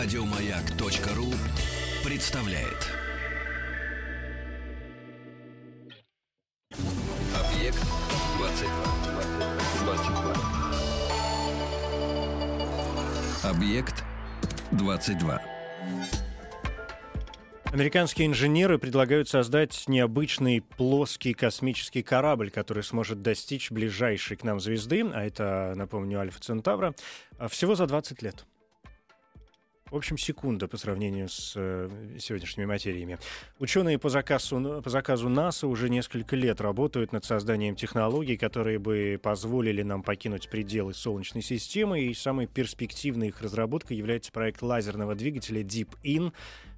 Радиомаяк.ру представляет. Объект 22. 22. Объект 22. Американские инженеры предлагают создать необычный плоский космический корабль, который сможет достичь ближайшей к нам звезды, а это, напомню, Альфа Центавра, всего за 20 лет. В общем, секунда по сравнению с э, сегодняшними материями. Ученые по заказу, по заказу НАСА уже несколько лет работают над созданием технологий, которые бы позволили нам покинуть пределы Солнечной системы. И самой перспективной их разработкой является проект лазерного двигателя Deep In,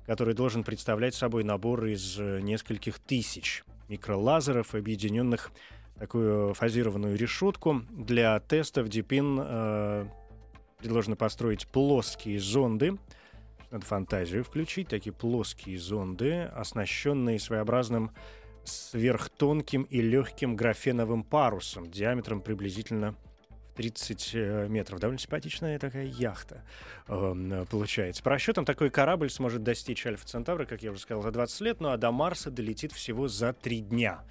который должен представлять собой набор из э, нескольких тысяч микролазеров, объединенных такую фазированную решетку. Для тестов In э, предложено построить плоские зонды, надо фантазию включить, такие плоские зонды, оснащенные своеобразным сверхтонким и легким графеновым парусом диаметром приблизительно в 30 э, метров. Довольно симпатичная такая яхта э, получается. По расчетам, такой корабль сможет достичь Альфа Центавра, как я уже сказал, за 20 лет, ну а до Марса долетит всего за 3 дня.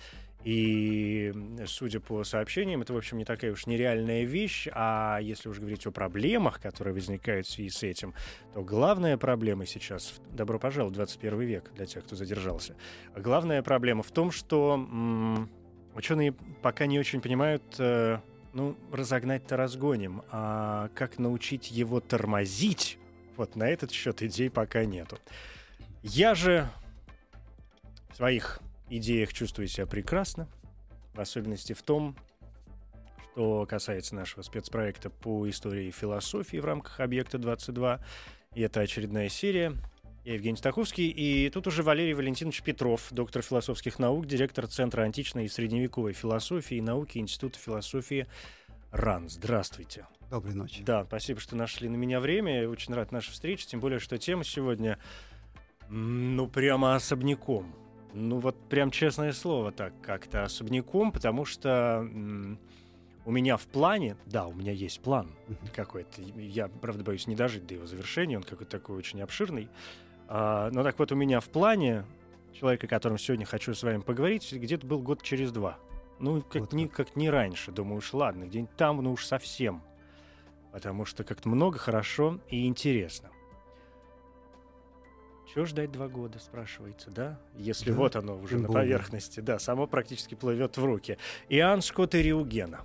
И, судя по сообщениям, это, в общем, не такая уж нереальная вещь. А если уж говорить о проблемах, которые возникают в связи с этим, то главная проблема сейчас... Добро пожаловать в 21 век для тех, кто задержался. Главная проблема в том, что м- ученые пока не очень понимают... Э, ну, разогнать-то разгоним, а как научить его тормозить, вот на этот счет идей пока нету. Я же своих идеях чувствую себя прекрасно, в особенности в том, что касается нашего спецпроекта по истории и философии в рамках «Объекта 22». И это очередная серия. Я Евгений Стаховский, и тут уже Валерий Валентинович Петров, доктор философских наук, директор Центра античной и средневековой философии и науки Института философии РАН. Здравствуйте. Доброй ночи. Да, спасибо, что нашли на меня время. Очень рад нашей встрече, тем более, что тема сегодня, ну, прямо особняком. Ну вот прям честное слово так как-то особняком, потому что у меня в плане, да, у меня есть план какой-то. Я, правда, боюсь не дожить до его завершения, он какой-то такой очень обширный. А, но так вот у меня в плане человека, о котором сегодня хочу с вами поговорить, где-то был год через два. Ну, как, вот ни, как не раньше. Думаю, уж ладно, где-нибудь там, ну уж совсем. Потому что как-то много хорошо и интересно. Чего ждать два года, спрашивается, да? Если да, вот оно уже на более. поверхности, да, само практически плывет в руки. Иоанн Скотт и Риугена.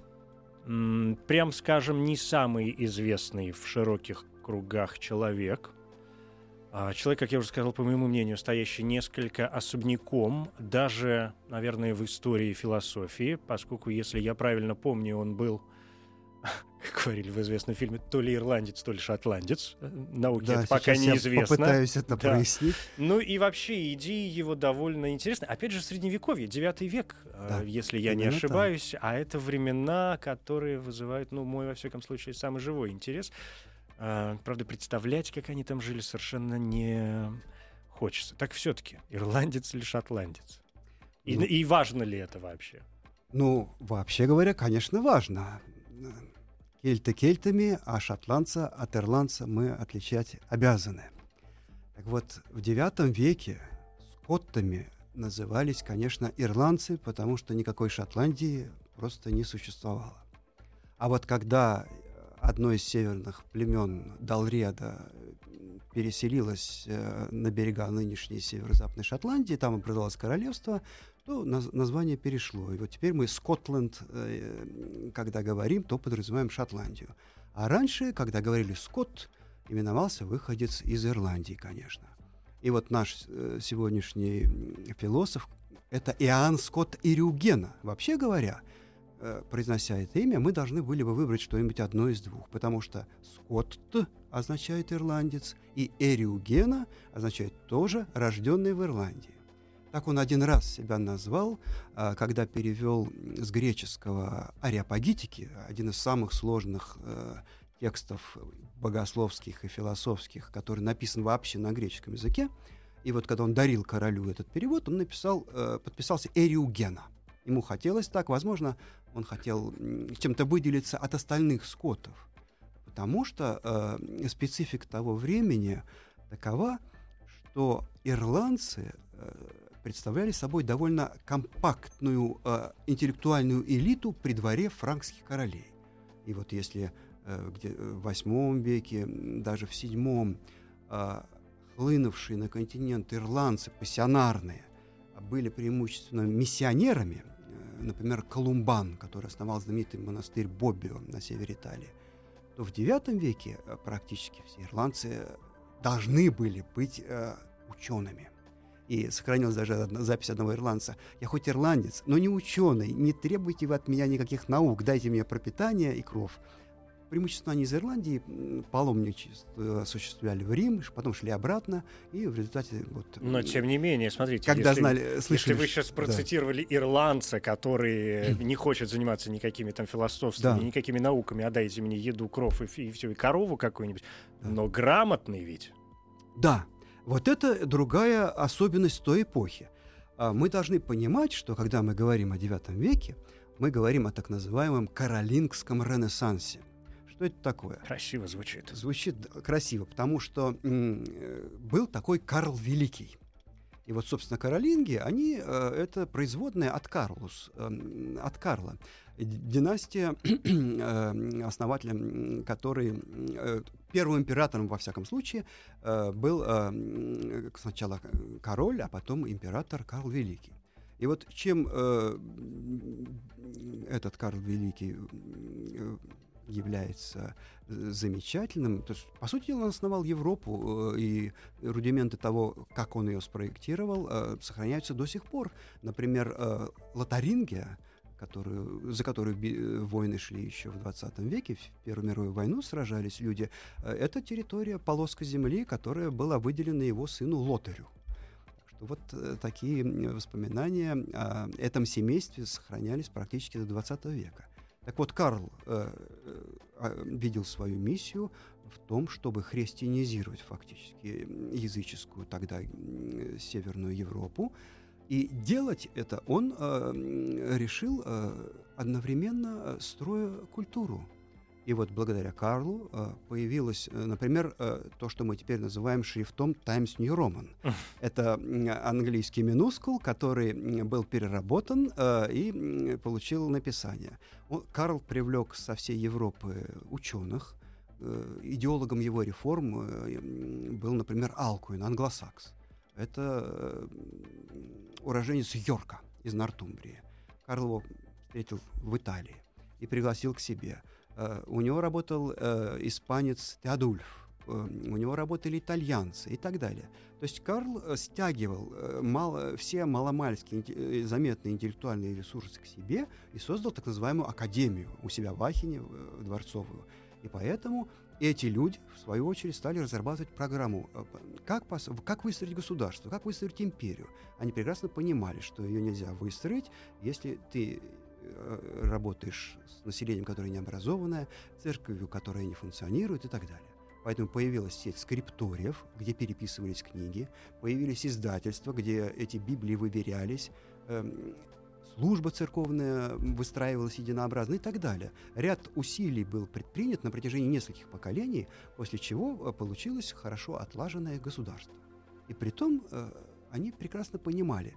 М-м, прям скажем, не самый известный в широких кругах человек. А, человек, как я уже сказал, по моему мнению, стоящий несколько особняком, даже, наверное, в истории философии, поскольку, если я правильно помню, он был как говорили в известном фильме, то ли ирландец, то ли шотландец. Э, науки да, это пока неизвестно. Я попытаюсь это да. прояснить. Ну и вообще идеи его довольно интересны. Опять же, средневековье, 9 век, э, да, если я не ошибаюсь. Так. А это времена, которые вызывают, ну, мой, во всяком случае, самый живой интерес. А, правда, представлять, как они там жили, совершенно не хочется. Так все-таки, ирландец или шотландец? И, ну, и важно ли это вообще? Ну, вообще говоря, конечно, важно кельты кельтами, а шотландца от ирландца мы отличать обязаны. Так вот, в IX веке скоттами назывались, конечно, ирландцы, потому что никакой Шотландии просто не существовало. А вот когда одно из северных племен Далреда переселилось э, на берега нынешней северо-западной Шотландии, там образовалось королевство, то название перешло. И вот теперь мы Скотланд, э, когда говорим, то подразумеваем Шотландию. А раньше, когда говорили Скотт, именовался выходец из Ирландии, конечно. И вот наш э, сегодняшний философ — это Иоанн Скотт Ирюгена. Вообще говоря, э, произнося это имя, мы должны были бы выбрать что-нибудь одно из двух, потому что Скотт означает ирландец, и Эриугена означает тоже рожденный в Ирландии. Так он один раз себя назвал, а, когда перевел с греческого ариапагитики, один из самых сложных э, текстов богословских и философских, который написан вообще на греческом языке. И вот когда он дарил королю этот перевод, он написал, э, подписался Эриугена. Ему хотелось так, возможно, он хотел чем-то выделиться от остальных скотов потому что э, специфика того времени такова, что ирландцы э, представляли собой довольно компактную э, интеллектуальную элиту при дворе франкских королей. И вот если э, где, в восьмом веке, даже в седьмом, э, хлынувшие на континент ирландцы, пассионарные, были преимущественно миссионерами, э, например, Колумбан, который основал знаменитый монастырь Боббио на севере Италии, то в IX веке э, практически все ирландцы должны были быть э, учеными. И сохранилась даже одна, запись одного ирландца. «Я хоть ирландец, но не ученый. Не требуйте вы от меня никаких наук. Дайте мне пропитание и кров». Преимущественно они из Ирландии паломничество осуществляли в Рим, потом шли обратно, и в результате... Вот, Но, тем не менее, смотрите, когда если, знали, если слышали, вы сейчас да. процитировали ирландца, который не хочет заниматься никакими там философствами, Да. никакими науками, а дайте мне еду, кров и, и все, и корову какую-нибудь, Да. но грамотный ведь. Да, вот это другая особенность той эпохи. А, Мы должны понимать, что когда мы говорим о IX веке, мы говорим о так называемом каролингском ренессансе. Что это такое? Красиво звучит. Звучит красиво, потому что э, был такой Карл Великий. И вот, собственно, каролинги, они э, это производная от Карлус, эм, от Карла. Династия, э, основателем м, э, первым императором, во всяком случае, был сначала король, а потом император Карл Великий. И вот чем этот Карл Великий является э, замечательным. То есть, по сути дела, он основал Европу, э, и рудименты того, как он ее спроектировал, э, сохраняются до сих пор. Например, Лотарингия, которую, за которую би- войны шли еще в 20 веке, в Первую мировую войну сражались люди, это территория, полоска земли, которая была выделена его сыну Лотарю. Вот такие воспоминания о этом семействе сохранялись практически до 20 века. Так вот, Карл э, э, а, видел свою миссию в том, чтобы христианизировать фактически языческую тогда м, Северную Европу. И делать это он э, решил э, одновременно э, строя культуру. И вот благодаря Карлу э, появилось, э, например, э, то, что мы теперь называем шрифтом Times New Roman. Это английский минускул, который был переработан э, и получил написание. Он- Карл привлек со всей Европы ученых. Э, Идеологом его реформ э, был, например, Алкуин, англосакс. Это уроженец Йорка из Нортумбрии. Карл его встретил в Италии и пригласил к себе. Э, У него работал э, испанец Теодульф, э, у него работали итальянцы и так далее. То есть Карл стягивал мало, все маломальские заметные интеллектуальные ресурсы к себе и создал так называемую академию у себя в э, дворцовую. И поэтому эти люди, в свою очередь, стали разрабатывать программу, как, пос- как выстроить государство, как выстроить империю. Они прекрасно понимали, что ее нельзя выстроить, если ты работаешь с населением, которое необразованное, церковью, которая не функционирует и так далее. Поэтому появилась сеть скрипториев, где переписывались книги, появились издательства, где эти Библии выверялись, эм, служба церковная выстраивалась единообразно и так далее. Ряд усилий был предпринят на протяжении нескольких поколений, после чего э, получилось хорошо отлаженное государство. И при том э, они прекрасно понимали,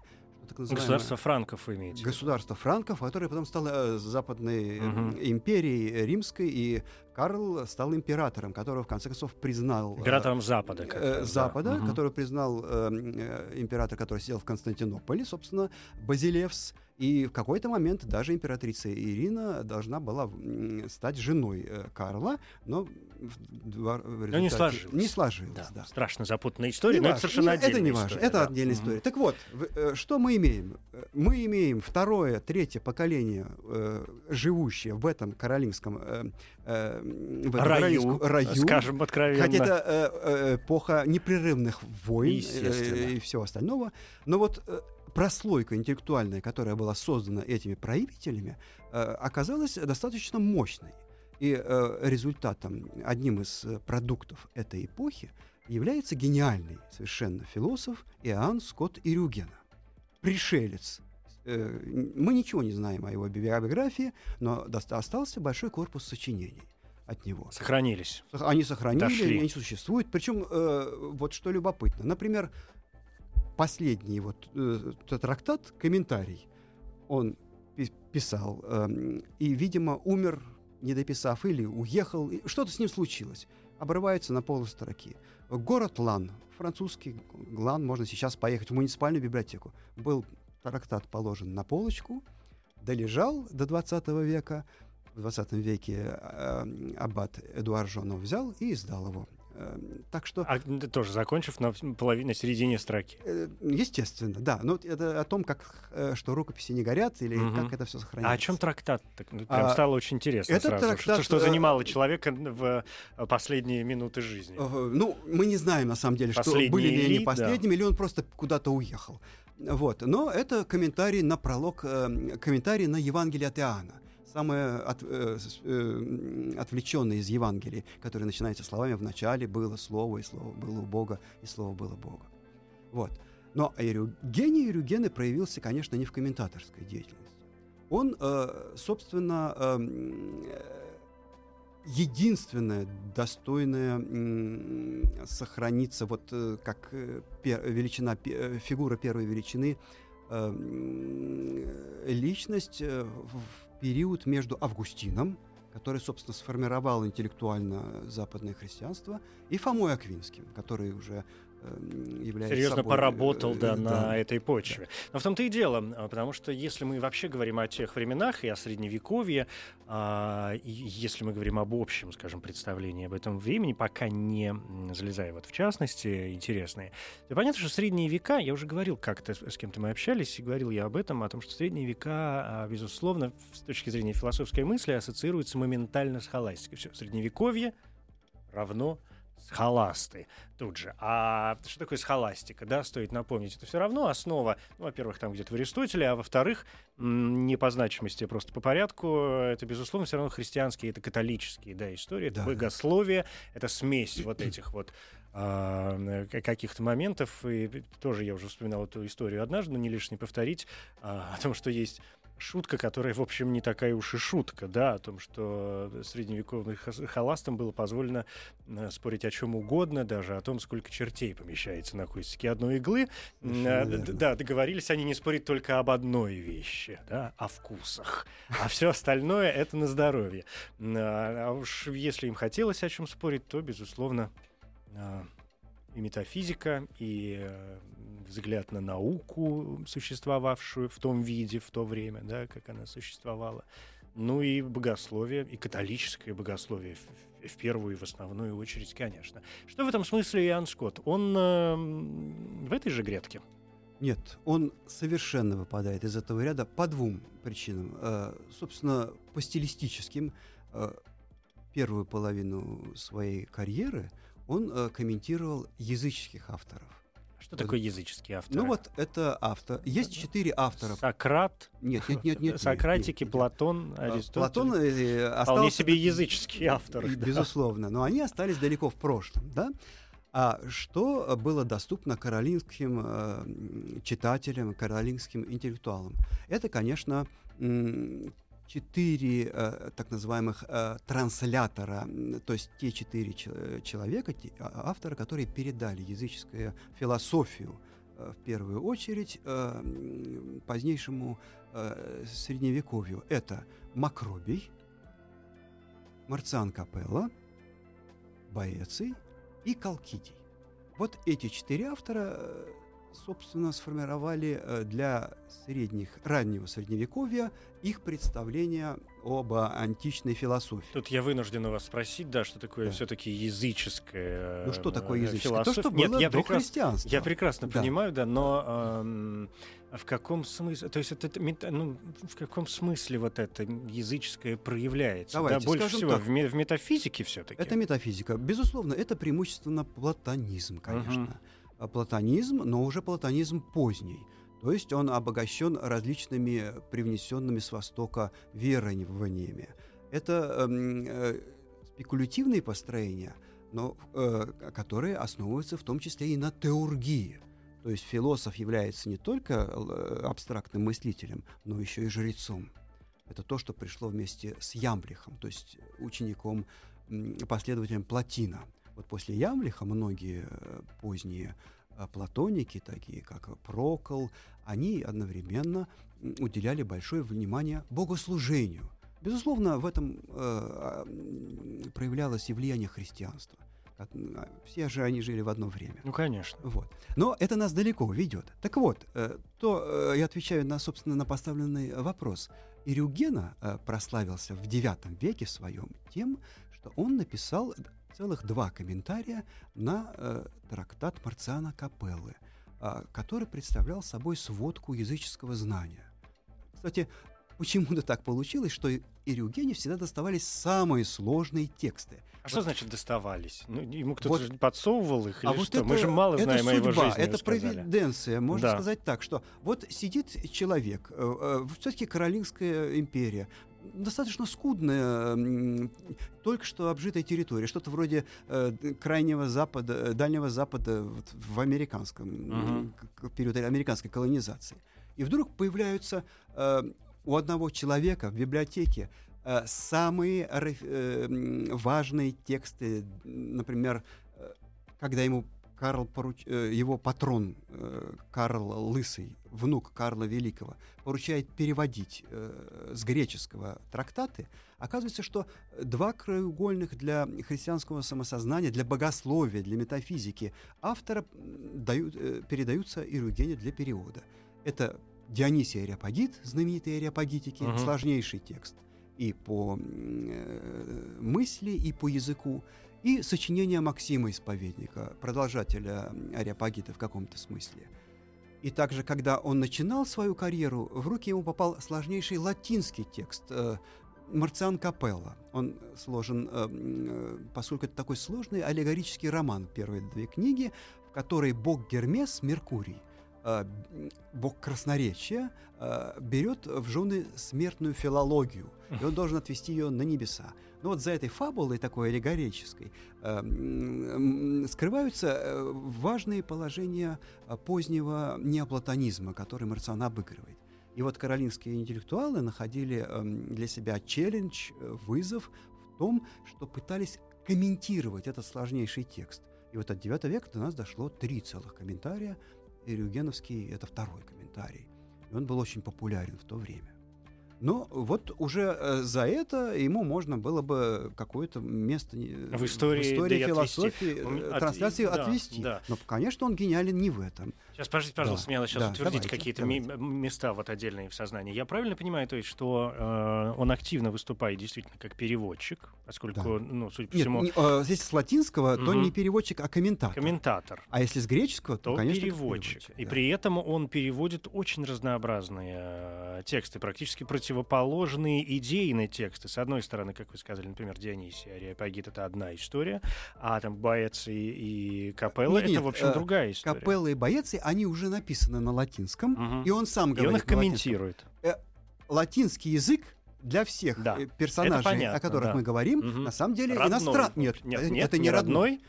так называемое... Государство франков имеете. Государство франков, которое потом стало э, западной э, Мгм. империей римской, и Карл стал императором, которого в конце концов признал э, Императором Запада. э, да. Запада, Мгм. который признал э, э, император, который сидел в Константинополе, собственно, Базилевс. И в какой-то момент даже императрица Ирина должна была стать женой э, Карла, но в, Но не сложилось. Не сложилось, Да, да. страшно запутанная история, Не но это важно. совершенно Не- отдельная Это не важно, история, это да. отдельная Мгм. история. Так вот, что мы имеем? Мы имеем второе, третье поколение, живущее в этом каролингском э, в этом Раю, раю. скажем откровенно. Хотя это э, э, эпоха непрерывных войн э, и всего остального. Но вот прослойка интеллектуальная, которая была создана этими правителями, оказалась достаточно мощной. И результатом, одним из продуктов этой эпохи является гениальный совершенно философ Иоанн Скотт Ирюгена. Пришелец. Э, Мы ничего не знаем о его биографии, но остался большой корпус сочинений. от него. Сохранились. Они сохранили, Дошли. они существуют. Причем, э, вот что любопытно, например, последний вот э, трактат, комментарий, он пи- писал, эм, и, видимо, умер, не дописав, или уехал, что-то с ним случилось. Обрывается на полустроки. Город Лан, французский Лан, можно сейчас поехать в муниципальную библиотеку. Был трактат положен на полочку, долежал до 20 века, в 20 веке э, аббат Эдуард Жонов взял и издал его. Э, так что, А тоже закончив на половине, на середине строки. э, естественно, да. Но это о том, как, э, что рукописи не горят или Мгм. как это все сохраняется. А о чем трактат? Так, ну, прям А, стало очень интересно этот сразу. трактат, что, что э, занимало человека в э, последние минуты жизни. Ну, мы не знаем, на самом деле, что Последний были ли они элит, да. последними, или он просто куда-то уехал. Вот. Но это комментарий на пролог, э, комментарий на Евангелие от Иоанна. Самое от, э, э, отвлеченное из Евангелия, которое начинается словами «В начале было Слово, и Слово было у Бога, и Слово было Бога». Вот. Но Эрю- гений Эрюгены проявился, конечно, не в комментаторской деятельности. Он, э, собственно, эм, э, единственное достойное сохраниться вот э, как э, величина э, фигура первой величины личность в период между Августином, который, собственно, сформировал интеллектуально западное христианство, и Фомой Аквинским, который уже является Серьезно собой, поработал, э, да, э, на этой почве. Но в том-то и дело, а, потому что если мы вообще говорим о тех временах и о Средневековье, а, и если мы говорим об общем, скажем, представлении об этом времени, пока не залезая вот в частности интересные, то понятно, что Средние века, я уже говорил как-то, с кем-то мы общались, и говорил я об этом, о том, что Средние века, а, безусловно, с точки зрения философской мысли, ассоциируются моментально с холастикой. Все, Средневековье равно схоласты тут же. А что такое схоластика? Да, стоит напомнить. Это все равно основа, ну, во-первых, там где-то в Аристотеле, а во-вторых, не по значимости, а просто по порядку, это, безусловно, все равно христианские, это католические, да, истории, это Да. богословие, это смесь вот этих вот а, каких-то моментов. И тоже я уже вспоминал эту историю однажды, но не лишне повторить а, о том, что есть шутка, которая, в общем, не такая уж и шутка, да, о том, что средневековым халастам было позволено э, спорить о чем угодно, даже о том, сколько чертей помещается на кончике одной иглы. Э, д- верно. Да, договорились они не спорить только об одной вещи, да, о вкусах. А все остальное — это на здоровье. А а уж если им хотелось о чем спорить, то, безусловно, а, и метафизика, и э, взгляд на науку, существовавшую в том виде, в то время, да, как она существовала. Ну и богословие, и католическое богословие в, первую и в основную очередь, конечно. Что в этом смысле Иоанн Скотт? Он э, в этой же грядке? Нет, он совершенно выпадает из этого ряда по двум причинам. Э, собственно, по стилистическим. Э, первую половину своей карьеры он э, комментировал языческих авторов. Что такое языческий автор? Ну вот это автор. Есть четыре автора. Сократ, Нет, нет, нет, нет. Сократики, нет, нет. Платон, А, Аристотель. Платон э, Вполне остался... себе языческий автор. И, да. Безусловно, но они остались далеко в прошлом, да? А что было доступно каролинским э, читателям, каролинским интеллектуалам? Это, конечно, четыре э, так называемых э, транслятора, то есть те четыре чел- человека, те, а- авторы, которые передали языческую философию э, в первую очередь э, позднейшему э, средневековью. Это Макробий, Марциан Капелла, Боэций и Калкидий. Вот эти четыре автора, э, собственно, сформировали э, для средних, раннего средневековья их представление об античной философии. Тут я вынужден у вас спросить, да, что такое Да. все-таки языческое. Ну что такое э, языческое? То, философия? что Нет, было я до прекрасно, христианства. я прекрасно Да. понимаю, да, но эм, в каком смысле, то есть это, ну, в каком смысле вот это языческое проявляется? Давайте да, больше всего так. в, в метафизике все-таки. Это метафизика. Безусловно, это преимущественно платонизм, конечно. А Платонизм, но уже платонизм поздний. То есть он обогащен различными привнесенными с Востока верованиями. Это эм, э, спекулятивные построения, но, э, которые основываются в том числе и на теургии. То есть философ является не только э, абстрактным мыслителем, но еще и жрецом. Это то, что пришло вместе с Ямблихом, то есть учеником последователям Платина. Вот после Ямлиха многие э, поздние э, платоники, такие как Прокол, они одновременно уделяли большое внимание богослужению. Безусловно, в этом э, проявлялось и влияние христианства. А, все же они жили в одно время. Ну, конечно. Вот. Но это нас далеко ведет. Так вот, э, то э, я отвечаю на, собственно, на поставленный вопрос. Ирюгена э, прославился в IX веке своем тем, что он написал целых два комментария на э, трактат Марциана Капеллы, э, который представлял собой сводку языческого знания. Кстати, почему-то так получилось, что Ирюгене всегда доставались самые сложные тексты. А вот. что значит доставались? Ну, ему кто-то вот. подсовывал их или а вот что? Это, Мы же мало знаем судьба, о его жизни. Это провиденция. Можно да. сказать так, что вот сидит человек, э, э, все-таки Каролинская империя, достаточно скудная, только что обжитая территория, что-то вроде э, крайнего запада, дальнего запада вот, в американском uh-huh. периоде американской колонизации. И вдруг появляются э, у одного человека в библиотеке э, самые э, важные тексты, например, э, когда ему Карл поруч... Э, его патрон э, Карл Лысый, внук Карла Великого, поручает переводить э, с греческого трактаты, оказывается, что два краеугольных для христианского самосознания, для богословия, для метафизики автора дают, передаются Иругене для перевода. Это Дионисий Ариапагит, знаменитые Ариапагитики, uh-huh. сложнейший текст и по мысли, и по языку, и сочинение Максима Исповедника, продолжателя Ариапагита в каком-то смысле. И также, когда он начинал свою карьеру, в руки ему попал сложнейший латинский текст э, Марциан Капелла. Он сложен, э, э, поскольку это такой сложный аллегорический роман, первые две книги, в которой бог Гермес, Меркурий, Э, бог красноречия э, берет в жены смертную филологию, и он должен отвести ее на небеса. Но вот за этой фабулой такой аллегорической э, скрываются важные положения позднего неоплатонизма, который Марциан обыгрывает. И вот каролинские интеллектуалы находили для себя челлендж, вызов в том, что пытались комментировать этот сложнейший текст. И вот от IX века до нас дошло три целых комментария Ирюгеновский — это второй комментарий. И он был очень популярен в то время. Но вот уже э, за это ему можно было бы какое-то место в истории, в истории да философии, отвести. Э, трансляции да, отвести. Да. Но, конечно, он гениален не в этом. Сейчас, подождите, пожалуйста, да, мне надо сейчас да, утвердить какие-то места вот отдельные в сознании. Я правильно понимаю, то есть, что э, он активно выступает действительно как переводчик, поскольку, да. ну, судя по Нет, всему... Не, э, если с латинского, угу. то не переводчик, а комментатор. Комментатор. А если с греческого, то, то конечно, переводчик. И да. при этом он переводит очень разнообразные э, тексты, практически противоположные идейные тексты. С одной стороны, как вы сказали, например, Дионисий Ариапагит — это одна история, а там Боэци и Капелла — это, в общем, э, другая история. Капелла и Боэци, они уже написаны на латинском, Мгм. и он сам И говорит он их комментирует. латинский язык для всех Да, э, персонажей, понятно, о которых да. мы говорим, Мгм. на самом деле Родной. иностран... Нет, Нет, э, нет, это не родной.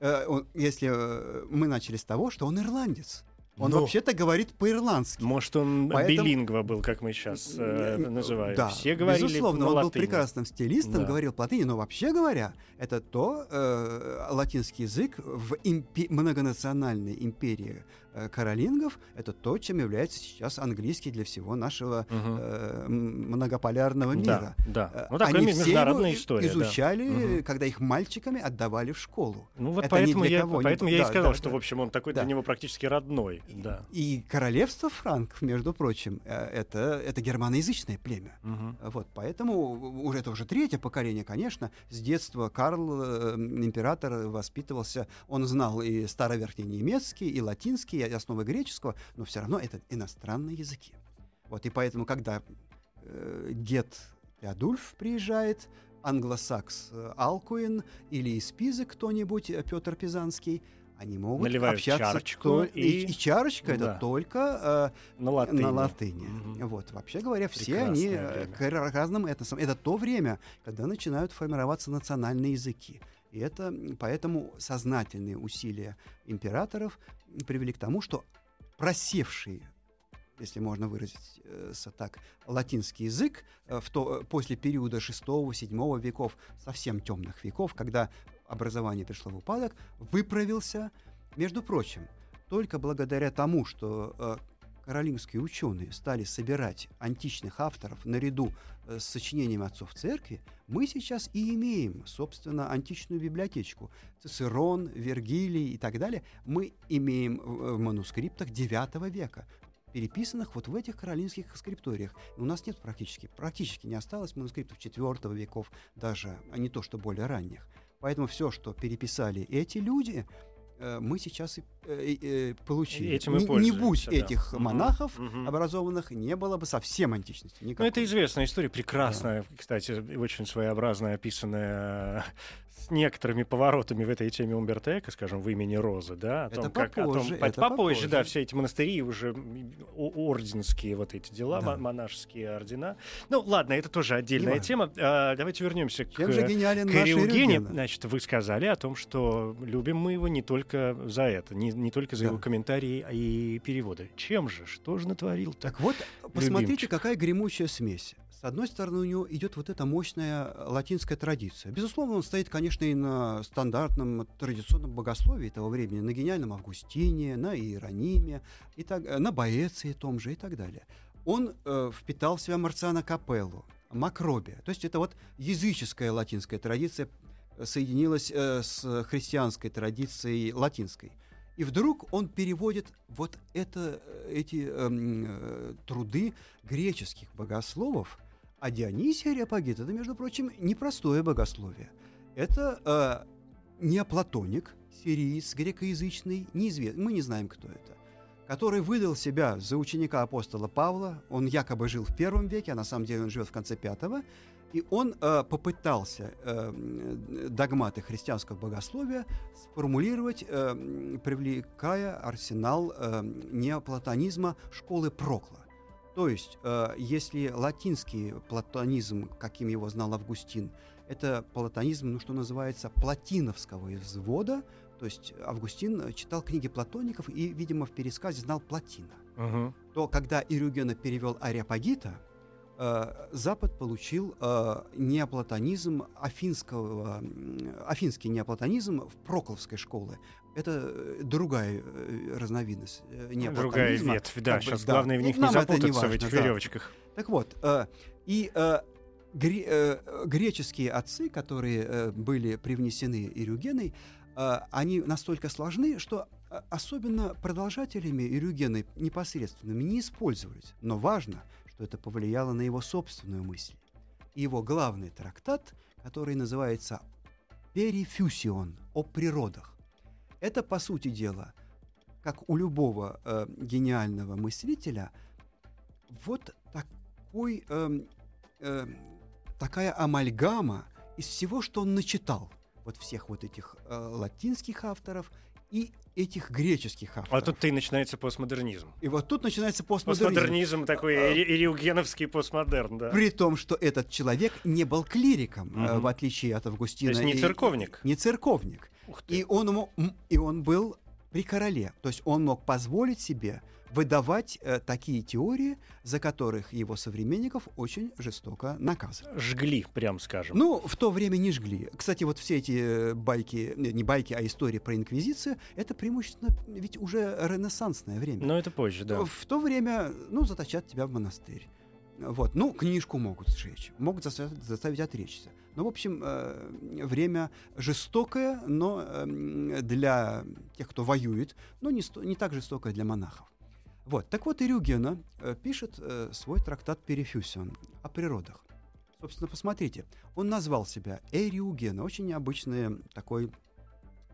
Э, он- Если э, мы начали с того, что он ирландец. Он Ну. вообще-то говорит по-ирландски. Может, он Поэтому- билингва был, как мы сейчас э, называем. Да, Все говорили безусловно, он был латыни. прекрасным стилистом, Да. говорил по-латыни, но вообще говоря, это то э, латинский язык в импе- многонациональной империи э, каролингов, это то, чем является сейчас английский для всего нашего Мгм. э, многополярного мира. Да, да. Э, Ну, такая Они все международная его история. да. изучали, Мгм. когда их мальчиками отдавали в школу. Ну вот Это поэтому, я, кого, не- поэтому я и да, сказал, да, что, да. в общем, он такой Да. для него практически родной. Да. И королевство франков, между прочим, э, это, это германоязычное племя. Мгм. Вот, поэтому уже это уже третье поколение, конечно. С детства Карл, э, император, воспитывался, он знал и староверхний немецкий, и латинский, и основы греческого, но все равно это иностранные языки. Вот, и поэтому, когда э, Гет Адульф приезжает, англосакс э, Алкуин или из Пизы кто-нибудь, э, Петр Пизанский, они могут Наливают общаться чарочку то- и- и чарочка это Да. только э, На латыни. на латыни. Мгм. Вот, вообще говоря, все Прекрасное они э, время. к разным этносам. Это то время, когда начинают формироваться национальные языки. И это поэтому сознательные усилия императоров привели к тому, что просевшие если можно выразиться так, латинский язык в то, после периода 6-7 веков, совсем темных веков, когда образование пришло в упадок, выправился, между прочим, только благодаря тому, что каролинские ученые стали собирать античных авторов наряду э, с сочинением отцов церкви, мы сейчас и имеем, собственно, античную библиотечку. Цицерон, Вергилий и так далее мы имеем в манускриптах IX века переписанных вот в этих каролинских скрипториях. у нас нет практически, практически не осталось манускриптов IV веков, даже, а не то, что более ранних. Поэтому все, что переписали эти люди, Э, мы сейчас и получили. Этим и не, не будь да. этих угу. монахов угу. образованных, не было бы совсем античности. Никакой. Ну, это известная история, прекрасная, да. кстати, очень своеобразная, описанная с некоторыми поворотами в этой теме Умберто Эко, скажем, в имени Розы, да, о том, это как попозже, о том, это попозже, попозже, да, все эти монастыри уже орденские вот эти дела, да. монашеские ордена. Ну, ладно, это тоже отдельная тема. А, давайте вернемся к, Чем же гениален к Риугене. Значит, вы сказали о том, что любим мы его не только за это, не, не только за да. его комментарии и переводы. Чем же? Что же натворил? Так вот, посмотрите, любимчик. какая гремучая смесь. С одной стороны, у него идет вот эта мощная латинская традиция. Безусловно, он стоит, конечно, и на стандартном традиционном богословии того времени, на гениальном Августине, на Иерониме, и так, э, на Боэции том же и так далее. Он э, впитал в себя Марциана Капеллу, Макробия. То есть это вот языческая латинская традиция э, соединилась э, с христианской традицией латинской. И вдруг он переводит вот это, э, эти эм, э, труды греческих богословов а Дионисий Ариапагит – это, между прочим, непростое богословие. Это э, неоплатоник, сириец, грекоязычный, неизвестный, мы не знаем, кто это, который выдал себя за ученика апостола Павла. Он якобы жил в первом веке, а на самом деле он живет в конце пятого. И он э, попытался э, догматы христианского богословия сформулировать, э, привлекая арсенал э, неоплатонизма школы Прокла. То есть, э, если латинский платонизм, каким его знал Августин, это платонизм, ну, что называется, платиновского извода, то есть Августин читал книги платоников и, видимо, в пересказе знал Платина. Uh-huh. То когда Ирюгена перевел Ариапагита, Запад получил э, неоплатонизм афинского, афинский неоплатонизм в Прокловской школе. Это э, другая э, разновидность э, Другая ветвь, да. Сейчас бы, главное да. в них не запутаться важно, в этих да. веревочках. Так вот, и греческие отцы, которые были привнесены Ирюгеной, они настолько сложны, что особенно продолжателями Ирюгены непосредственными не использовались. Но важно, что это повлияло на его собственную мысль. И его главный трактат, который называется «Перифюсион» о природах, это, по сути дела, как у любого э, гениального мыслителя, вот такой, э, э, такая амальгама из всего, что он начитал. Вот всех вот этих э, латинских авторов и этих греческих авторов. А тут и начинается постмодернизм. И вот тут начинается постмодернизм. Постмодернизм такой а, ириугеновский постмодерн, да. При том, что этот человек не был клириком, угу. в отличие от Августина. То есть не церковник. И, не церковник. И он, и он был при короле. То есть он мог позволить себе выдавать э, такие теории, за которых его современников очень жестоко наказывали. Жгли, прям скажем. Ну, в то время не жгли. Кстати, вот все эти э, байки, не байки, а истории про инквизицию, это преимущественно ведь уже ренессансное время. Но это позже, да. В то время, ну, заточат тебя в монастырь. Вот. Ну, книжку могут сжечь, могут заставить, заставить отречься. Ну, в общем, э, время жестокое, но э, для тех, кто воюет, но не, не так жестокое для монахов. Вот. Так вот, Ирюгена э, пишет э, свой трактат «Перифюсион» о природах. Собственно, посмотрите, он назвал себя Эриугена, очень необычный такой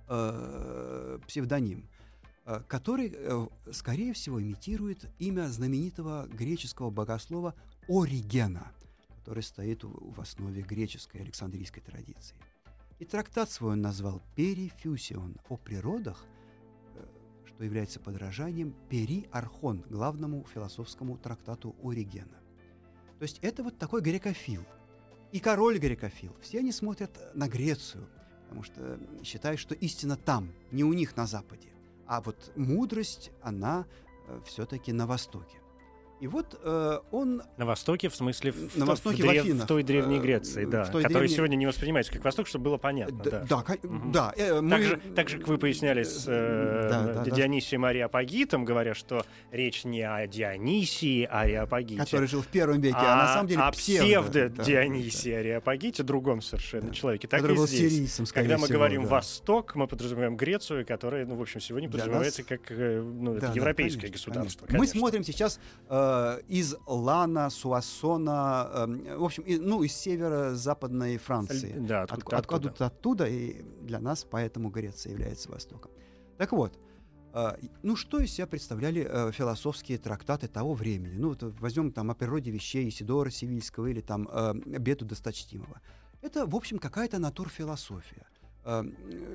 э, псевдоним, э, который, скорее всего, имитирует имя знаменитого греческого богослова Оригена – который стоит в основе греческой Александрийской традиции. И трактат свой он назвал «Перифюсион» о природах, что является подражанием «Пери-архон» главному философскому трактату Оригена. То есть это вот такой грекофил. И король грекофил. Все они смотрят на Грецию, потому что считают, что истина там, не у них на Западе. А вот мудрость, она э, все-таки на Востоке. И вот э, он... На Востоке, в смысле, в, на Востоке, в, в, древ, Афинах, в той Древней э, Греции, да, в той которая древней... сегодня не воспринимается как Восток, чтобы было понятно. Да, Да, да, да, э, мы- Так, же, так же, как вы поясняли с э, Да, да, да. Дионисием Ариапагитом, говоря, что речь не о Дионисии Ариапагите, который жил в первом веке, а, на самом деле о псевдо, да, Дионисии Ариапагите, другом совершенно Да. человеке. да, Так который и был здесь. сирийцем, Когда мы всего, говорим да. Восток, мы подразумеваем Грецию, которая, ну, в общем, сегодня подразумевается нас- как э, ну, Да, да, европейское конечно, государство. конечно. Мы смотрим сейчас э, из Лана, Суассона, э, в общем, и- ну, из северо-западной Франции. Да, От- откуда, откуда откуда. оттуда, и для нас поэтому Греция является Востоком. Так вот, э, ну что из себя представляли э, философские трактаты того времени? Ну, вот возьмем там о природе вещей Исидора Сивильского или там э, Беду Досточтимого. Это, в общем, какая-то натурфилософия. Э,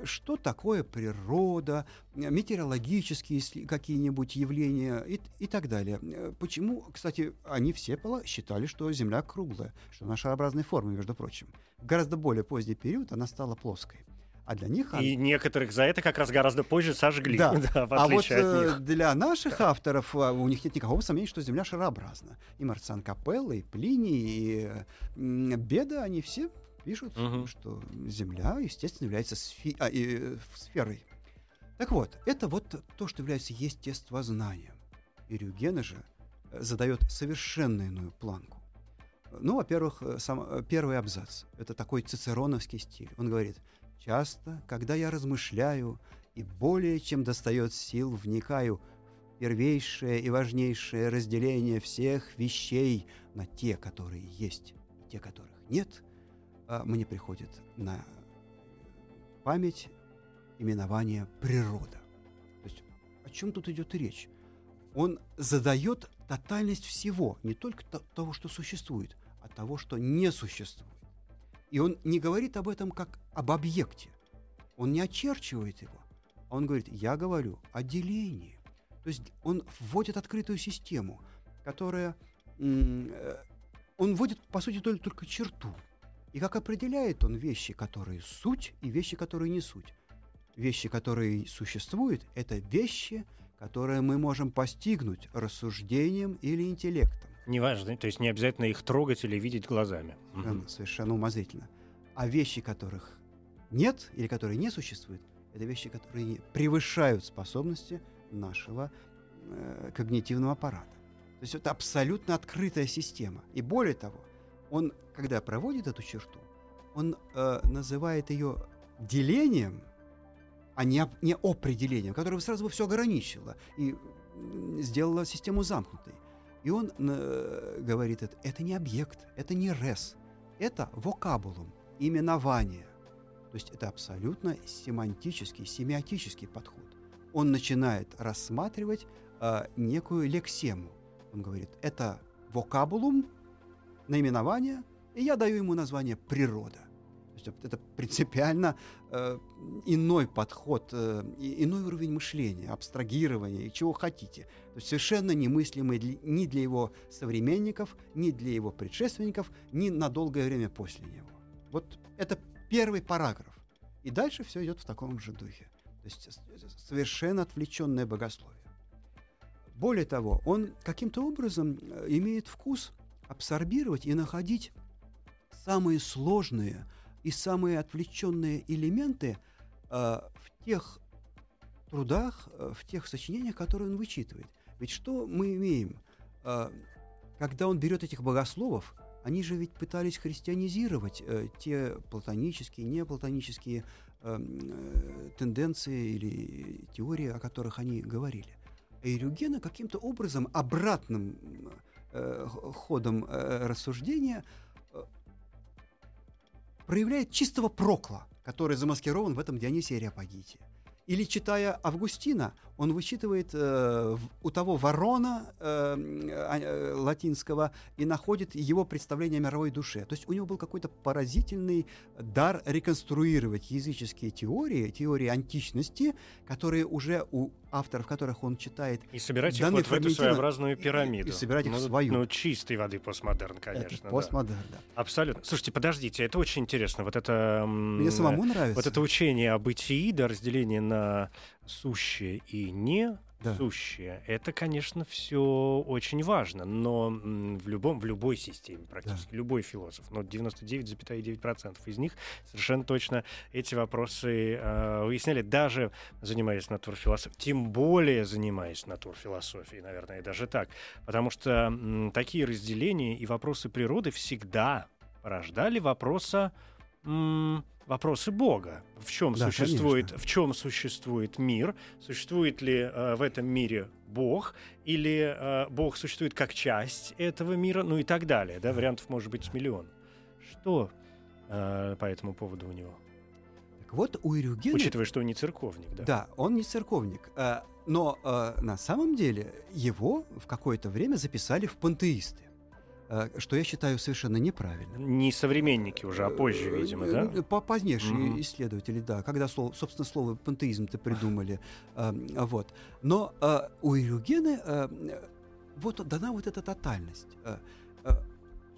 Что такое природа, э, метеорологические какие-нибудь явления и, и так далее. Э, Почему, кстати, они все считали, что Земля круглая, что она шарообразной формы, между прочим. В гораздо более поздний период она стала плоской. А для них она- И некоторых за это как раз гораздо позже сожгли. Да. в а вот э, них. для наших авторов а, у них нет никакого сомнения, что Земля шарообразна. И Марциан Капелла, и Плиний, и Беда, они все пишут, Мгм. что Земля, естественно, является сфи- а, и, э, сферой. Так вот, это вот то, что является естествознанием. И Рюгена же э, задает совершенно иную планку. Ну, во-первых, э, сам, первый абзац. Это такой цицероновский стиль. Он говорит, часто, когда я размышляю и более чем достает сил, вникаю в первейшее и важнейшее разделение всех вещей на те, которые есть, и те, которых нет, мне приходит на память именование природа. То есть о чем тут идет речь? Он задает тотальность всего, не только то- того, что существует, а того, что не существует. И он не говорит об этом как об объекте. Он не очерчивает его. а Он говорит, я говорю о делении. То есть он вводит открытую систему, которая... э, Он вводит, по сути, только, только черту. И как определяет он вещи, которые суть, и вещи, которые не суть. Вещи, которые существуют, это вещи, которые мы можем постигнуть рассуждением или интеллектом. Неважно, то есть не обязательно их трогать или видеть глазами. Совершенно, совершенно умозрительно. А вещи, которых нет или которые не существуют, это вещи, которые превышают способности нашего э, когнитивного аппарата. То есть это абсолютно открытая система. И более того, он, когда проводит эту черту, он э, называет ее делением, а не, не определением, которое бы сразу бы все ограничило и сделало систему замкнутой. И он э, говорит, это, это не объект, это не рес, это вокабулум, именование. То есть это абсолютно семантический, семиотический подход. Он начинает рассматривать э, некую лексему. Он говорит, это вокабулум, наименование, и я даю ему название природа. То есть это принципиально э, иной подход, э, иной уровень мышления, абстрагирования и чего хотите. То есть совершенно немыслимый для- ни для его современников, ни для его предшественников, ни на долгое время после него. Вот это первый параграф. И дальше все идет в таком же духе. То есть совершенно отвлеченное богословие. Более того, он каким-то образом э, имеет вкус абсорбировать и находить самые сложные и самые отвлеченные элементы э, в тех трудах, э, в тех сочинениях, которые он вычитывает. Ведь что мы имеем? Э, когда он берет этих богословов, они же ведь пытались христианизировать э, те платонические, неплатонические э, э, тенденции или теории, о которых они говорили. Рюгена каким-то образом обратным э, ходом э, рассуждения э, проявляет чистого прокла, который замаскирован в этом Дионисии Ареопагите. Или читая Августина, он вычитывает э, в- у того ворона э, а, э, латинского и находит его представление о мировой душе. То есть у него был какой-то поразительный дар реконструировать языческие теории, теории античности, которые уже у авторов, которых он читает, И собирать их вот в эту своеобразную и- пирамиду. и собирать их в ну, свою. Ну, чистой воды постмодерн, это конечно. да. постмодерн. да. Абсолютно. Слушайте, подождите, это очень интересно. Вот это... Мне самому нравится. Вот это учение о бытии, да, разделение на сущее и не, Да. сущее. Это, конечно, все очень важно, но в, любом, в любой системе, практически любой философ, но 99,9% из них совершенно точно эти вопросы э, выясняли, даже занимаясь натурфилософией, тем более занимаясь натурфилософией, наверное, даже так. Потому что м, такие разделения и вопросы природы всегда порождали вопроса м, вопросы Бога. В чем Да, существует, конечно. в чем существует мир? Существует ли э, в этом мире Бог? Или э, Бог существует как часть этого мира? Ну и так далее. Да, вариантов может быть миллион. Что э, по этому поводу у него? Так вот, у Ирюгена... Учитывая, что он не церковник, да? Да, он не церковник. э, Но э, на самом деле его в какое-то время записали в пантеисты. Э, Что я считаю совершенно неправильно. Не современники уже, а позже, видимо, да? Э, по- Позднейшие Мгм. исследователи, да, когда, слово, собственно, слово пантеизм-то придумали. э, Вот. Но э, у Ирюгена э, вот дана вот эта тотальность, э, э,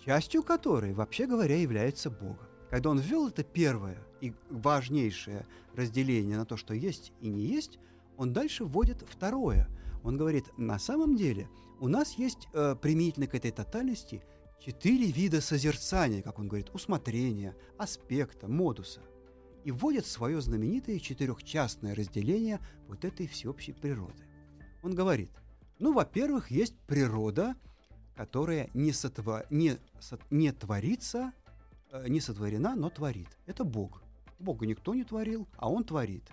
частью которой, вообще говоря, является Богом. Когда он ввел это первое и важнейшее разделение на то, что есть и не есть, он дальше вводит второе. Он говорит, на самом деле у нас есть э, применительно к этой тотальности четыре вида созерцания, как он говорит, усмотрения, аспекта, модуса. И вводит свое знаменитое четырехчастное разделение вот этой всеобщей природы. Он говорит, ну, во-первых, есть природа, которая не, сотва- не, со- не творится, э, не сотворена, но творит. Это Бог. Бога никто не творил, а Он творит.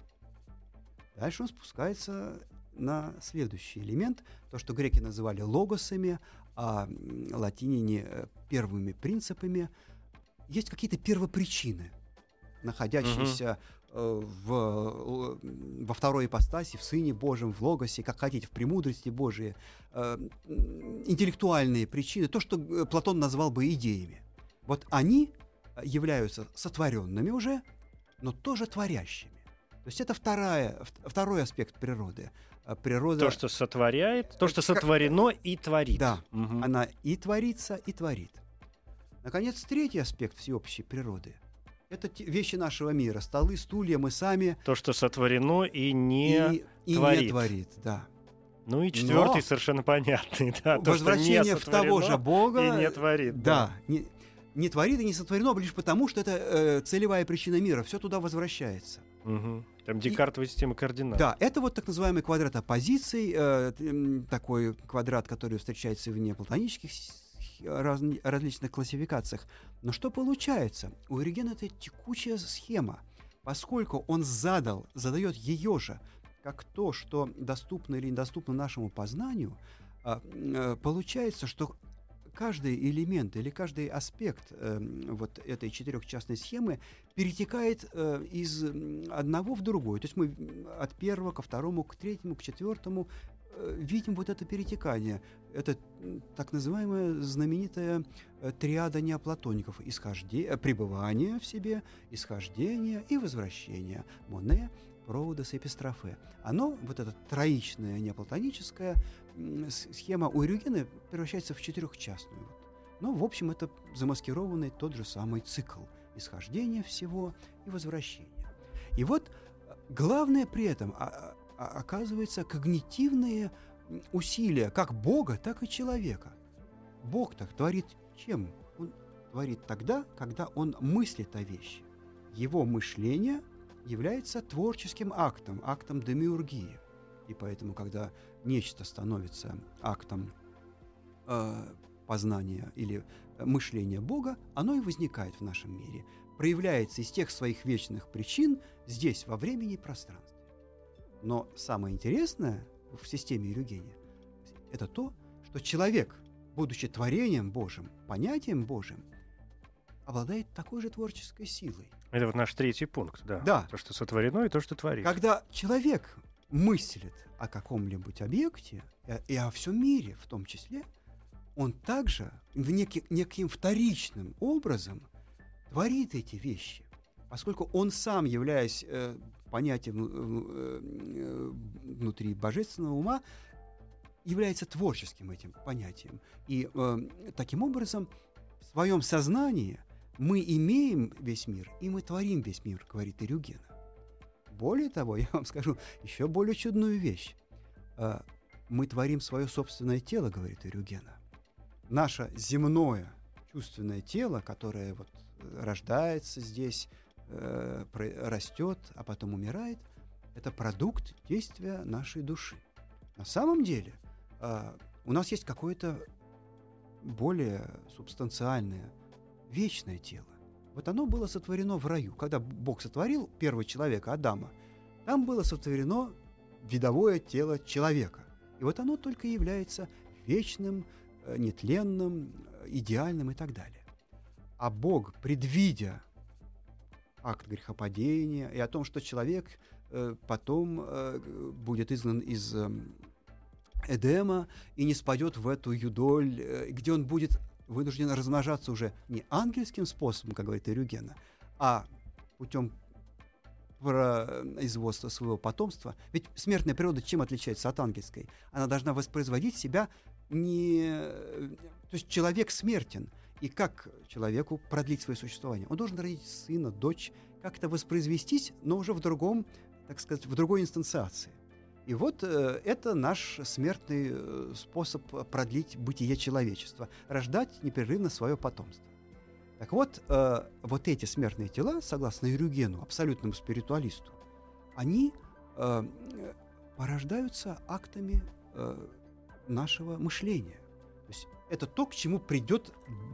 Дальше он спускается на следующий элемент, то, что греки называли логосами, а латиняне э, первыми принципами. Есть какие-то первопричины, находящиеся э, в, во второй ипостаси, в Сыне Божьем, в Логосе, как хотите, в премудрости Божией, э, интеллектуальные причины, то, что Платон назвал бы идеями. Вот они являются сотворенными уже, но тоже творящими. То есть это вторая, второй аспект природы. Э, Природа, То, что сотворяет, то, что сотворено и творит. Да. Мгм. она и творится, и творит. Наконец, третий аспект всеобщей природы. Это вещи нашего мира. Столы, стулья, мы сами. То, что сотворено и не... и, и творит. не творит, да. Ну и четвертый Но- совершенно понятный, да. то, что Возвращение не в того же Бога. И не творит. Да, не, не творит и не сотворено лишь потому, что это э, целевая причина мира. Все туда возвращается. Мгм. Там Декартовая система координат. Да, это вот так называемый квадрат оппозиций, э, такой квадрат, который встречается в неплатонических с- раз- различных классификациях. Но что получается? У Эригена это текучая схема, поскольку он задал, задает ее же, как то, что доступно или недоступно нашему познанию, м, э, получается, что каждый элемент или каждый аспект э, вот этой четырехчастной схемы перетекает э, из одного в другой. То есть мы от первого ко второму, к третьему, к четвертому видим вот это перетекание. Это так называемая знаменитая э, триада неоплатоников. Исхожде... э, Пребывание в себе, исхождение и возвращение. Моне, Проудос и. Оно, вот неоплатоническое, м, с- схема у Эрюгена превращается в четырехчастную. Но, в общем, это замаскированный тот же самый цикл исхождения всего и возвращения. И вот э, главное при этом а- а- оказывается когнитивные усилия как Бога, так и человека. Бог так творит чем? Он творит тогда, когда он мыслит о вещи. Его мышление является творческим актом, актом демиургии. И поэтому, когда нечто становится актом э, познания или э, мышления Бога, оно и возникает в нашем мире, проявляется из тех своих вечных причин здесь, во времени и пространстве. Но самое интересное в системе Ирюгения – это то, что человек, будучи творением Божьим, понятием Божьим, обладает такой же творческой силой. Это вот наш третий пункт, да. Да. То, что сотворено, и то, что творит. Когда человек мыслит о каком-нибудь объекте э, и о всем мире в том числе, он также в неки- неким вторичным образом творит эти вещи, поскольку он сам, являясь э, понятием э, э, внутри божественного ума, является творческим этим понятием. И э, таким образом в своем сознании мы имеем весь мир, и мы творим весь мир, говорит Ирюгена. Более того, я вам скажу еще более чудную вещь. э, мы творим свое собственное тело, говорит Ирюгена. Наше земное чувственное тело, которое вот рождается здесь, э, растет, а потом умирает, это продукт действия нашей души. На самом деле э, у нас есть какое-то более субстанциальное, вечное тело. Вот оно было сотворено в раю. Когда Бог сотворил первого человека, Адама, там было сотворено видовое тело человека. И вот оно только является вечным, э, нетленным, э, идеальным и так далее. А Бог, предвидя акт грехопадения и о том, что человек э, потом э, будет изгнан из э, Эдема и не спадет в эту юдоль, э, где он будет вынужден размножаться уже не ангельским способом, как говорит Эрюгена, а путем производства своего потомства. Ведь смертная природа чем отличается от ангельской? Она должна воспроизводить себя не... То есть человек смертен. И как человеку продлить свое существование? Он должен родить сына, дочь, как-то воспроизвестись, но уже в другом, так сказать, в другой инстанциации. И вот э, это наш смертный э, способ продлить бытие человечества, рождать непрерывно свое потомство. Так вот, э, вот эти смертные тела, согласно Юрюгену, абсолютному спиритуалисту, они э, порождаются актами э, нашего мышления. То есть это то, к чему придет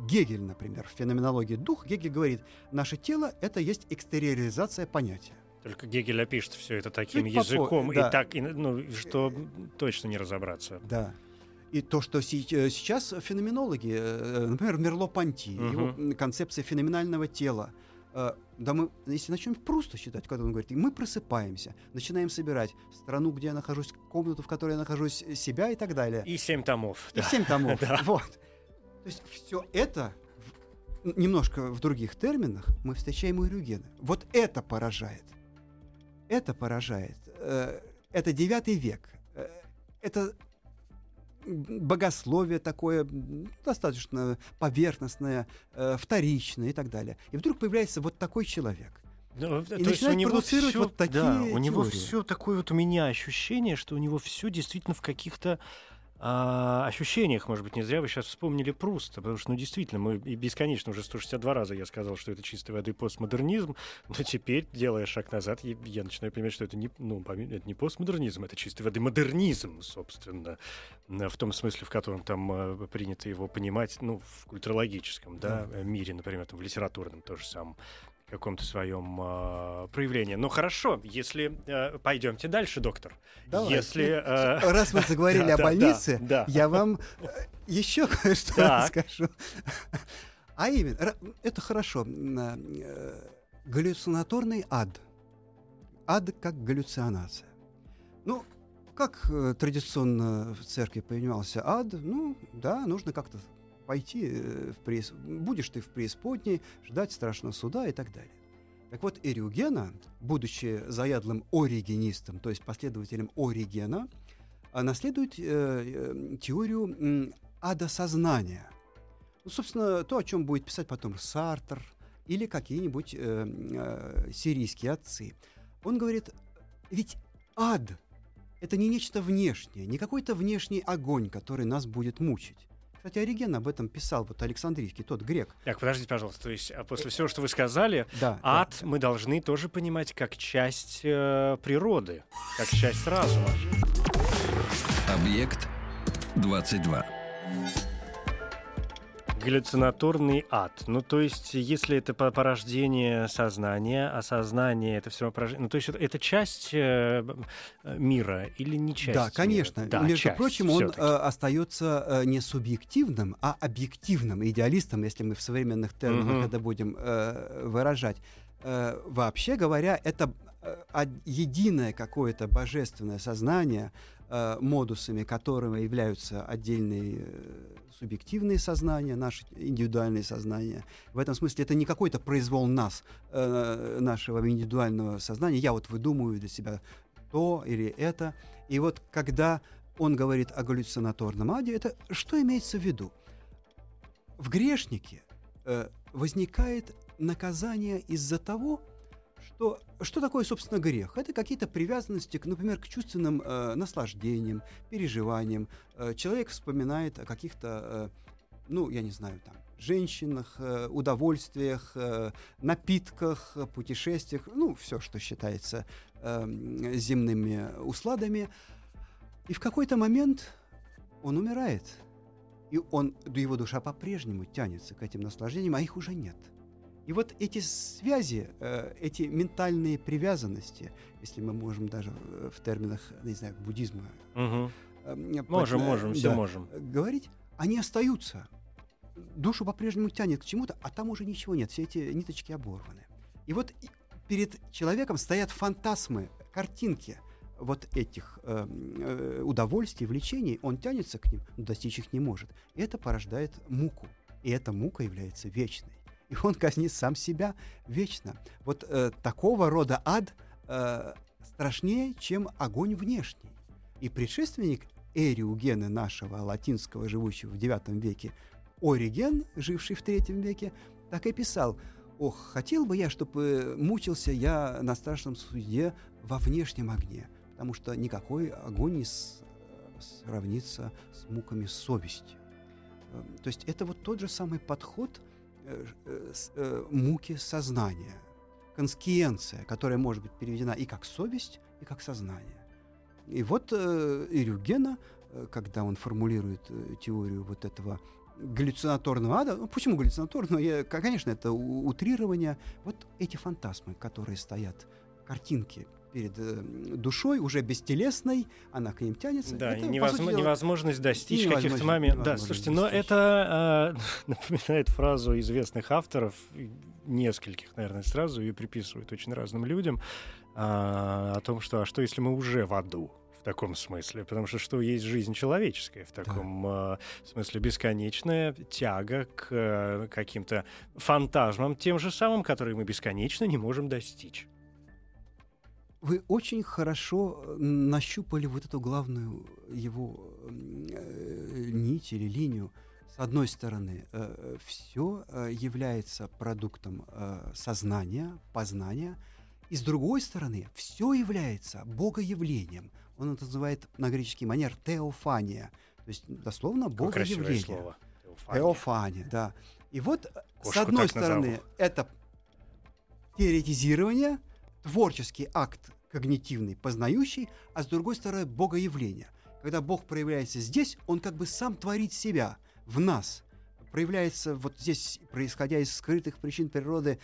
Гегель, например, в феноменологии дух. Гегель говорит, наше тело — это есть экстериоризация понятия. Только Гегель опишет все это таким Чуть языком, попо... да. и так, и, ну, что точно не разобраться. Да. И то, что сейчас феноменологи, э, например, Мерло-Понти, угу. его концепция феноменального тела, э, да мы, если начнем просто считать, когда он говорит, мы просыпаемся, начинаем собирать страну, где я нахожусь, комнату, в которой я нахожусь, себя и так далее. И семь томов. И да. семь томов, вот. То есть все это немножко в других терминах мы встречаем у Рюгена. Вот это поражает это поражает. Э, это девятый век. Э, это богословие такое достаточно поверхностное, э, вторичное и так далее. И вдруг появляется вот такой человек. Ну, и то есть у него все, вот такие да, у него все такое вот у меня ощущение, что у него все действительно в каких-то о ощущениях, может быть, не зря вы сейчас вспомнили Пруста, потому что, ну, действительно, мы и бесконечно уже 162 раза я сказал, что это чистой воды постмодернизм, но теперь, делая шаг назад, я, я начинаю понимать, что это не, ну, это не постмодернизм, это чистой воды модернизм, собственно, в том смысле, в котором там э, принято его понимать, ну, в культурологическом, да, мире, например, там, в литературном тоже самом каком-то своем э, проявлении. Ну хорошо, если э, пойдемте дальше, доктор. Давайте. Если э... раз мы заговорили о больнице, я вам э, еще кое-что расскажу. А именно, это хорошо. Э, галлюцинаторный ад. Ад как галлюцинация. Ну, как э, традиционно в церкви понимался ад, ну, да, нужно как-то пойти э, в преис... будешь ты в преисподней, ждать страшного суда и так далее. Так вот, Эриугена, будучи заядлым оригенистом, то есть последователем Оригена, а, наследует э, э, теорию э, ада сознания. Ну, собственно, то, о чем будет писать потом Сартер или какие-нибудь э, э, сирийские отцы. Он говорит, ведь ад — это не нечто внешнее, не какой-то внешний огонь, который нас будет мучить. Кстати, Ориген об этом писал, вот Александрийский, тот грек. Так, подождите, пожалуйста, то есть а после всего, что вы сказали, да, ад да. мы должны тоже понимать как часть э, природы, как часть разума. Объект 22 галлюцинаторный ад. Ну, то есть, если это порождение сознания, а сознание это все равно порождение... Ну, то есть, это часть э, мира или не часть Да, конечно. Мира? Да, Между часть, прочим, он э, остается э, не субъективным, а объективным идеалистом, если мы в современных терминах угу. это будем э, выражать. Э, вообще говоря, это единое какое-то божественное сознание, э, модусами которого являются отдельные э, субъективные сознания, наши индивидуальные сознания. В этом смысле это не какой-то произвол нас, э, нашего индивидуального сознания. Я вот выдумываю для себя то или это. И вот когда он говорит о галлюцинаторном аде, это что имеется в виду? В грешнике э, возникает наказание из-за того, что, что такое, собственно, грех? Это какие-то привязанности, к, например, к чувственным э, наслаждениям, переживаниям. Э, человек вспоминает о каких-то, э, ну, я не знаю, там, женщинах, э, удовольствиях, э, напитках, путешествиях, ну, все, что считается э, земными усладами. И в какой-то момент он умирает. И он, его душа по-прежнему тянется к этим наслаждениям, а их уже нет. И вот эти связи, э, эти ментальные привязанности, если мы можем даже в терминах, не знаю, буддизма... Угу. Можем, можем, все можем. Говорить, они остаются душу по-прежнему тянет к чему-то, а там уже ничего нет, все эти ниточки оборваны. И вот перед человеком стоят фантасмы, картинки вот этих э, э, удовольствий, влечений, он тянется к ним, но достичь их не может. И это порождает муку. И эта мука является вечной. И он казнит сам себя вечно. Вот э, такого рода ад э, страшнее, чем огонь внешний. И предшественник Эриугена нашего латинского, живущего в IX веке, Ориген, живший в третьем веке, так и писал «Ох, хотел бы я, чтобы мучился я на страшном суде во внешнем огне, потому что никакой огонь не сравнится с муками совести». Эм, то есть это вот тот же самый подход э, э, э, муки сознания, конскиенция, которая может быть переведена и как совесть, и как сознание. И вот э, Ирюгена, когда он формулирует теорию вот этого галлюцинаторного ада. Ну, почему галлюцинаторного? Я, конечно, это утрирование. Вот эти фантазмы, которые стоят, картинки перед э, душой, уже бестелесной, она к ним тянется. Да, это, невозможно, дела, невозможность достичь каких-то моментов. Да, слушайте, но это э, напоминает фразу известных авторов, нескольких, наверное, сразу ее приписывают очень разным людям, э, о том, что а что если мы уже в аду? таком смысле, потому что что есть жизнь человеческая в таком да. э, смысле бесконечная тяга к э, каким-то фантазмам, тем же самым, которые мы бесконечно не можем достичь. Вы очень хорошо э, нащупали вот эту главную его э, нить или линию. С одной стороны, э, все э, является продуктом э, сознания, познания, и с другой стороны, все является богоявлением – он это называет на греческий манер теофания, то есть дословно богоявление. слово. Теофания. теофания, да. И вот Кошку с одной стороны назову. это теоретизирование, творческий акт когнитивный, познающий, а с другой стороны богоявление. Когда Бог проявляется здесь, он как бы сам творит себя в нас, проявляется вот здесь, происходя из скрытых причин природы,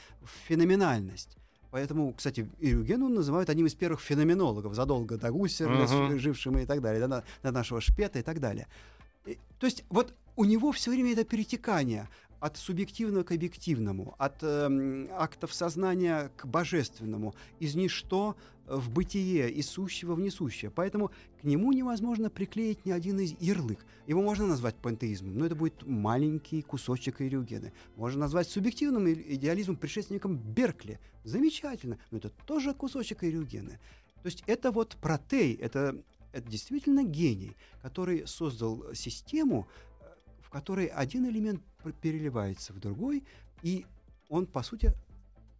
феноменальность. Поэтому, кстати, Ирюгену называют одним из первых феноменологов задолго до Гуссера, uh-huh. жившим и так далее, до, до нашего Шпета и так далее. И, то есть вот у него все время это перетекание от субъективного к объективному, от э, актов сознания к божественному, из ничто в бытие, из сущего в несущее. Поэтому к нему невозможно приклеить ни один из ярлык. Его можно назвать пантеизмом, но это будет маленький кусочек Ирюгены. Можно назвать субъективным идеализмом предшественником Беркли. Замечательно, но это тоже кусочек Ирюгены. То есть это вот протей, это, это действительно гений, который создал систему, в которой один элемент переливается в другой, и он, по сути,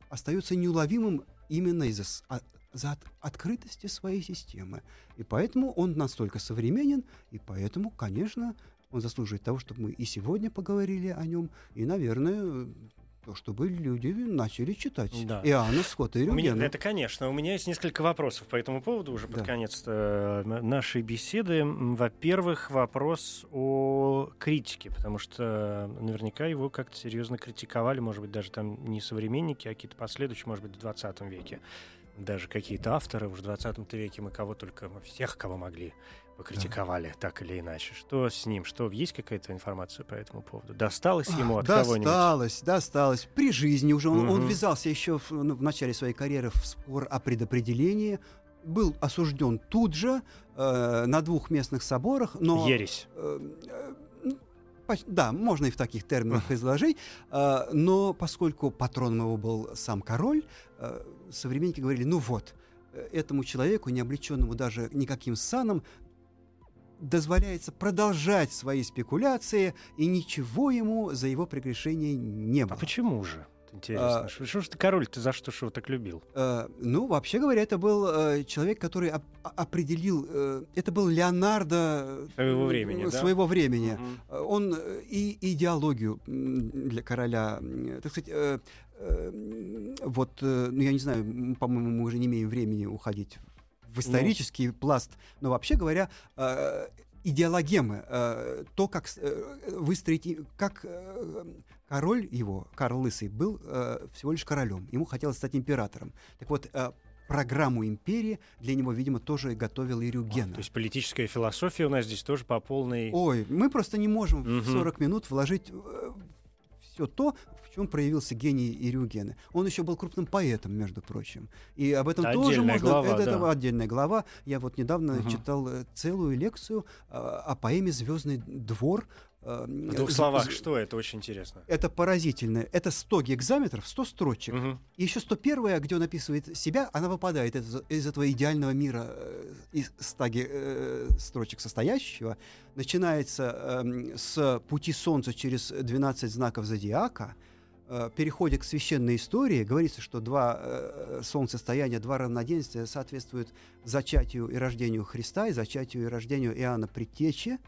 остается неуловимым именно из-за а, за от, открытости своей системы. И поэтому он настолько современен, и поэтому, конечно, он заслуживает того, чтобы мы и сегодня поговорили о нем, и, наверное, чтобы люди начали читать да. Иоанна Скотта и Рюгена. Меня, это, конечно. У меня есть несколько вопросов по этому поводу уже да. под конец э, нашей беседы. Во-первых, вопрос о критике, потому что наверняка его как-то серьезно критиковали, может быть, даже там не современники, а какие-то последующие, может быть, в 20 веке. Даже какие-то авторы в 20 веке мы кого только, всех, кого могли, покритиковали да. так или иначе. Что с ним? Что есть какая-то информация по этому поводу? Досталось ему от досталось, кого-нибудь? Досталось, досталось. При жизни уже он, угу. он ввязался еще в, ну, в начале своей карьеры в спор о предопределении. Был осужден тут же э, на двух местных соборах, но ересь. Э, э, да, можно и в таких терминах изложить, э, но поскольку патроном его был сам король, э, современники говорили, ну вот, этому человеку, не облеченному даже никаким саном, дозволяется продолжать свои спекуляции, и ничего ему за его прегрешение не было. А почему же? интересно. А, что ж ты король, ты за что ж его так любил? Э, ну, вообще говоря, это был э, человек, который оп- определил... Э, это был Леонардо... Своего времени, э, Своего да? времени. Угу. Он и идеологию для короля... Так сказать, э, э, вот, э, ну, я не знаю, по-моему, мы уже не имеем времени уходить в ну. исторический ну. пласт, но вообще говоря, э, идеологемы, э, то, как э, выстроить, как э, король его, Карл Лысый, был э, всего лишь королем, ему хотелось стать императором. Так вот, э, программу империи для него, видимо, тоже готовил Ирюген. то есть политическая философия у нас здесь тоже по полной... Ой, мы просто не можем угу. в 40 минут вложить все то, в чем проявился гений Ирюгена. Он еще был крупным поэтом, между прочим. И об этом отдельная тоже можно... Глава, это, да. это отдельная глава. Я вот недавно угу. читал э, целую лекцию э, о поэме «Звездный двор» Э, в двух словах, что это? Очень интересно. Это поразительно. Это 100 гекзаметров, 100 строчек. Угу. И еще 101, где он описывает себя, она выпадает из, из этого идеального мира, э, из 100 э, строчек состоящего. Начинается э, с пути Солнца через 12 знаков зодиака, э, переходит к священной истории. Говорится, что два э, солнцестояния, два равноденствия соответствуют зачатию и рождению Христа, и зачатию и рождению Иоанна Предтечи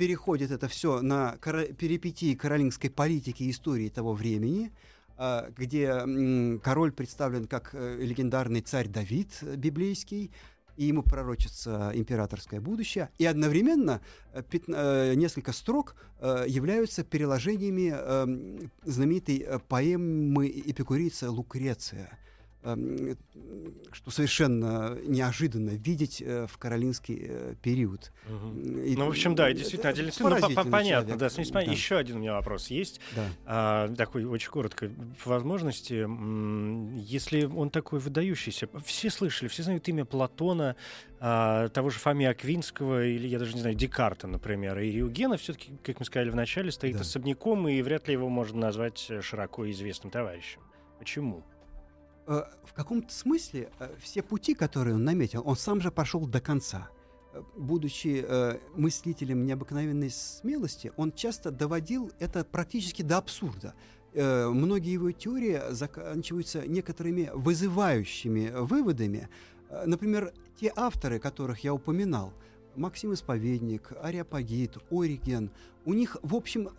переходит это все на перипетии каролингской политики и истории того времени, а, где король представлен как э, легендарный царь Давид э, библейский, и ему пророчится императорское будущее, и одновременно э, несколько строк являются переложениями знаменитой поэмы эпикурийца Лукреция – что совершенно неожиданно видеть э, в каролинский э, период. Угу. И, ну, в общем, да, действительно, отдельный сын. Ну, понятно, да, да. Еще один у меня вопрос есть. Да. А, такой очень коротко. По возможности, если он такой выдающийся, все слышали, все знают имя Платона, а, того же Фомия Аквинского, или, я даже не знаю, Декарта, например, и Риугена все-таки, как мы сказали в начале, стоит да. особняком, и вряд ли его можно назвать э, широко известным товарищем. Почему? Э, в каком-то смысле э, все пути, которые он наметил, он сам же пошел до конца. Э, будучи мыслителем необыкновенной смелости, он часто доводил это практически до абсурда. Многие его теории заканчиваются некоторыми вызывающими выводами. Например, те авторы, которых я упоминал, Максим Исповедник, Ариапагит, Ориген, у них, в общем,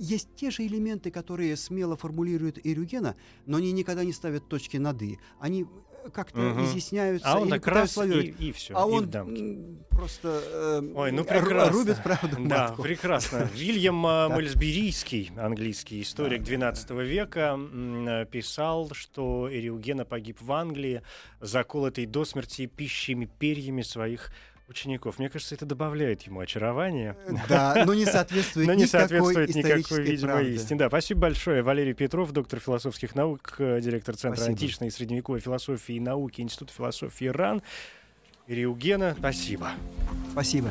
есть те же элементы, которые смело формулируют Ирюгена, но они никогда не ставят точки над «и». Они э, как-то угу. изъясняются а он так раз и, и все. А и он просто э, Ой, ну прекрасно. рубит правду Да, матку. прекрасно. Вильям э, Мольсберийский, английский историк XII века, э, писал, что Ириугена погиб в Англии, заколотый до смерти пищими перьями своих учеников. Мне кажется, это добавляет ему очарование. Да, но не соответствует но не соответствует никакой, видимо, истине. Да, спасибо большое. Валерий Петров, доктор философских наук, э, директор Центра спасибо. античной и средневековой философии и науки Института философии РАН. Ириугена, спасибо. Спасибо.